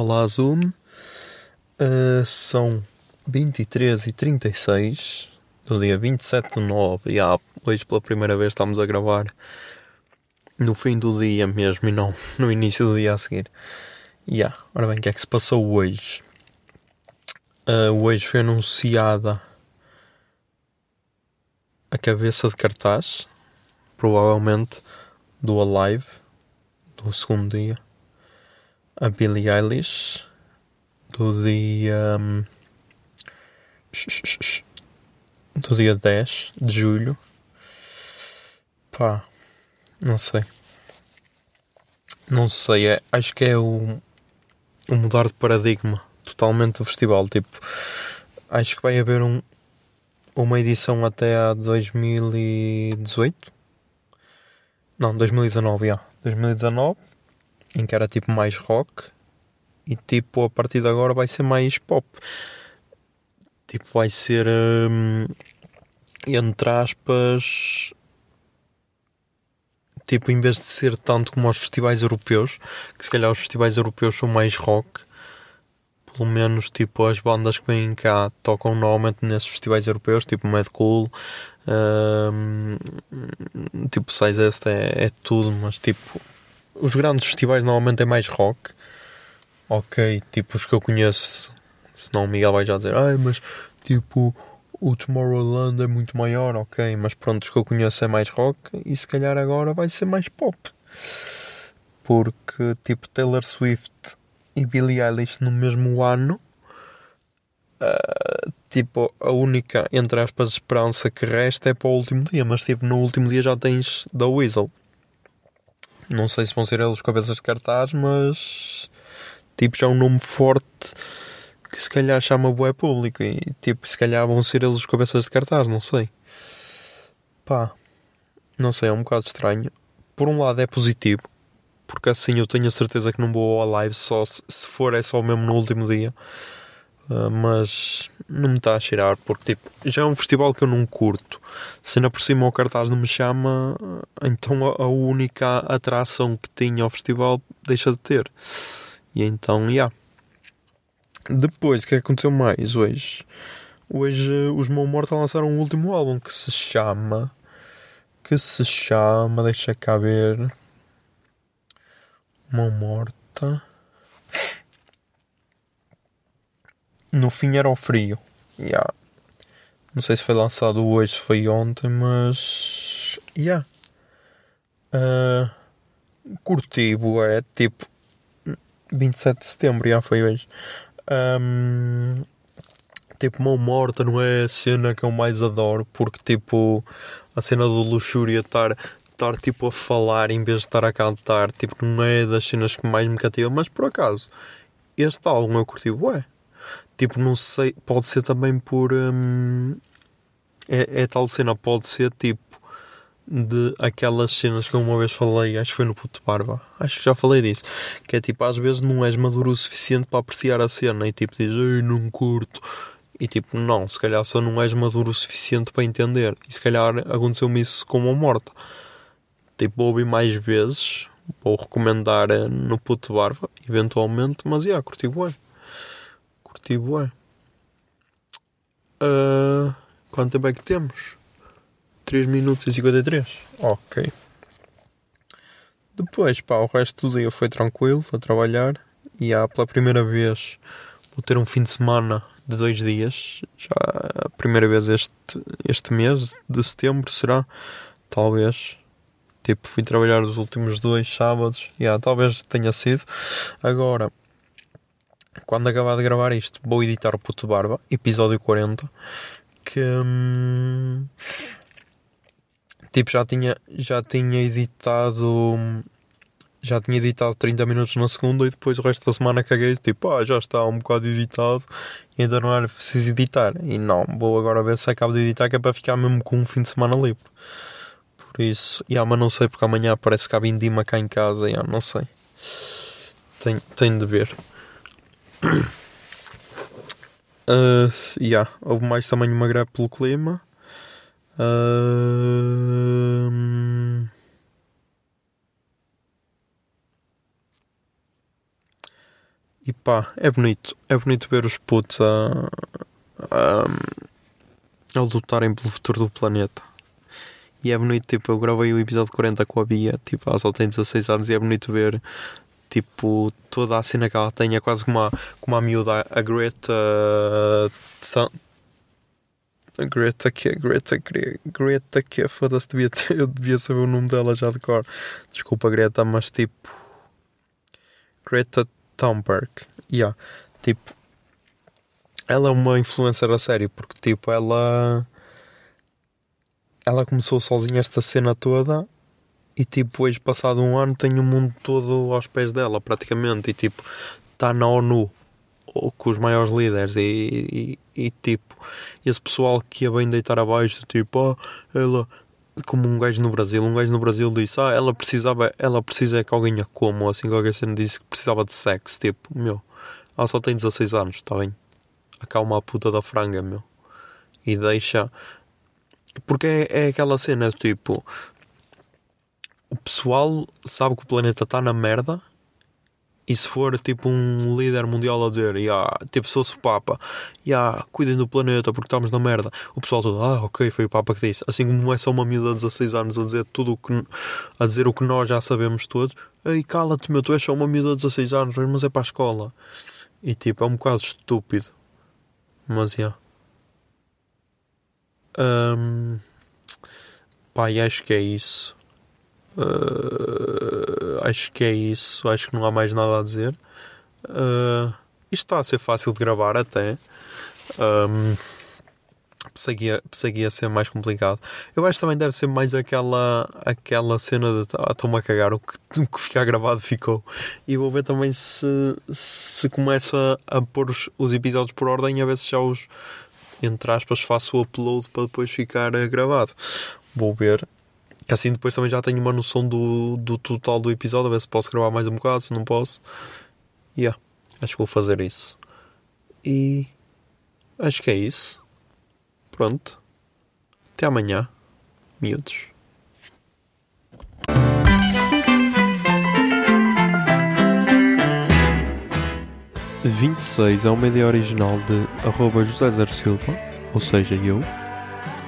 Olá, Zoom. Uh, são 23 e 36 do dia 27 de 9. E ah, hoje pela primeira vez estamos a gravar no fim do dia mesmo e não no início do dia a seguir. E ah, ora bem, o que é que se passou hoje? Uh, hoje foi anunciada a cabeça de cartaz, provavelmente do Alive, do segundo dia a Billie Eilish do dia hum, do dia 10 de julho. Pá não sei. Não sei é, acho que é o, o mudar de paradigma totalmente do festival. Tipo acho que vai haver um uma edição até a 2018 não 2019 já. 2019 em que era tipo mais rock e tipo a partir de agora vai ser mais pop. Tipo, vai ser hum, entre aspas tipo, em vez de ser tanto como os festivais europeus, que se calhar os festivais europeus são mais rock, pelo menos tipo as bandas que vêm cá tocam normalmente nesses festivais europeus, tipo Mad Cool, hum, tipo Size S é, é tudo, mas tipo os grandes festivais normalmente é mais rock. Ok, tipo os que eu conheço, senão o Miguel vai já dizer, ai, mas tipo o Tomorrowland é muito maior, ok, mas pronto, os que eu conheço é mais rock e se calhar agora vai ser mais pop. Porque tipo Taylor Swift e Billie Eilish no mesmo ano, ah, tipo a única, entre aspas, esperança que resta é para o último dia, mas tipo no último dia já tens The Weasel. Não sei se vão ser eles cabeças de cartaz, mas tipo já é um nome forte que se calhar chama bué público e tipo se calhar vão ser eles os cabeças de cartaz, não sei. Pá, não sei, é um bocado estranho. Por um lado é positivo, porque assim eu tenho a certeza que não vou ao live só se, se for é só mesmo no último dia. Uh, mas não me está a cheirar porque tipo, já é um festival que eu não curto. Se ainda por cima o cartaz não me chama, então a, única atração que tinha ao festival deixa de ter. E então, já. Yeah. Depois, o que é que aconteceu mais hoje? Hoje os Mão Morta lançaram um último álbum que se chama. Que se chama. Deixa cá ver. Mão Morta. No fim era o frio. Yeah. Não sei se foi lançado hoje, se foi ontem, mas. Yeah. Uh, curti, é tipo. 27 de setembro, já foi hoje. Um, tipo, mão morta não é a cena que eu mais adoro, porque tipo, a cena do luxúria estar, estar tipo a falar em vez de estar a cantar, tipo, não é das cenas que mais me cativa, mas por acaso, este álbum eu curti, ué. Tipo, não sei, pode ser também por. Hum, é, é tal cena, pode ser tipo de aquelas cenas que eu uma vez falei, acho que foi no Puto Barba, acho que já falei disso, que é tipo, às vezes não és maduro o suficiente para apreciar a cena e tipo dizes, ei, não curto. E tipo, não, se calhar só não és maduro o suficiente para entender. E se calhar aconteceu-me isso com uma morta. Tipo, vou ouvir mais vezes, vou recomendar eh, no Puto Barba, eventualmente, mas já, yeah, curti bué. Curti bué. Uh, quanto tempo é que temos? 3 minutos e 53. Ok. Depois, pá, o resto do dia foi tranquilo a trabalhar. E há pela primeira vez, vou ter um fim de semana de dois dias. Já a primeira vez este, este mês de setembro será. Talvez. Tipo, fui trabalhar os últimos dois sábados. Yeah, talvez tenha sido. Agora, quando acabar de gravar isto, vou editar o Puto Barba, episódio 40. Que. hum, tipo, já tinha, já tinha editado. Já tinha editado 30 minutos na segunda e depois o resto da semana caguei. Tipo, ah, já está um bocado editado e ainda não era preciso editar. E não, vou agora ver se acabo de editar que é para ficar mesmo com um fim de semana livre. Por isso, yeah, mas não sei porque amanhã parece que há vindima cá em casa. Yeah, não sei. Tenho, tenho de ver. Uh, yeah, houve mais também uma greve pelo clima. Uh, e pá, é bonito. É bonito ver os putos a, a, a lutarem pelo futuro do planeta. E é bonito, tipo, eu gravei o episódio 40 com a Bia, tipo, ela só tem 16 anos e é bonito ver, tipo, toda a cena que ela tem. É quase como a, como a miúda, a Greta. Thun- A Greta que é Greta, Gre- Greta que é foda-se, devia eu devia saber o nome dela já de cor. Desculpa, Greta, mas tipo. Greta Thunberg. Yeah. Tipo. Ela é uma influencer a sério, porque tipo, ela. Ela começou sozinha esta cena toda e tipo, hoje passado um ano tem o mundo todo aos pés dela, praticamente, e tipo, está na ONU com os maiores líderes e, e, e, tipo, esse pessoal que ia bem deitar abaixo, tipo, ah, ela como um gajo no Brasil, um gajo no Brasil disse, ah, ela precisava, ela precisa que alguém a coma, assim, qualquer cena disse que precisava de sexo, tipo, meu, ela só tem 16 anos, está bem? Acalma a puta da franga, meu. E deixa. Porque é, é aquela cena, tipo. O pessoal sabe que o planeta está na merda. E se for tipo um líder mundial a dizer, yeah, tipo, se o Papa, yeah, cuidem do planeta porque estamos na merda, o pessoal todo, ah, ok, foi o Papa que disse. Assim como é só uma miúda de 16 anos a dizer tudo o que a dizer o que nós já sabemos todos, ei, cala-te, meu, tu és só uma miúda de 16 anos, mas é para a escola. E tipo, é um bocado estúpido. Mas yeah. Hum, pá, acho que é isso. Uh, acho que é isso. Acho que não há mais nada a dizer. Uh, isto está a ser fácil de gravar até. Um, pensei, que ia, ser mais complicado. Eu acho que também deve ser mais aquela, aquela cena de ah, estou-me a cagar, o que, o que ficar gravado ficou. E vou ver também se, se começa a pôr os, os episódios por ordem, a ver se já os, entre aspas, faço o upload para depois ficar gravado. Vou ver. Que assim depois também já tenho uma noção do, do total do episódio, a ver se posso gravar mais um bocado, se não posso. Yeah, acho que vou fazer isso. E acho que é isso. Pronto. Até amanhã, miúdos. Vinte e seis é uma ideia original de arroba José Zer Silva, ou seja, eu.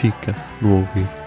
fica no ouvido.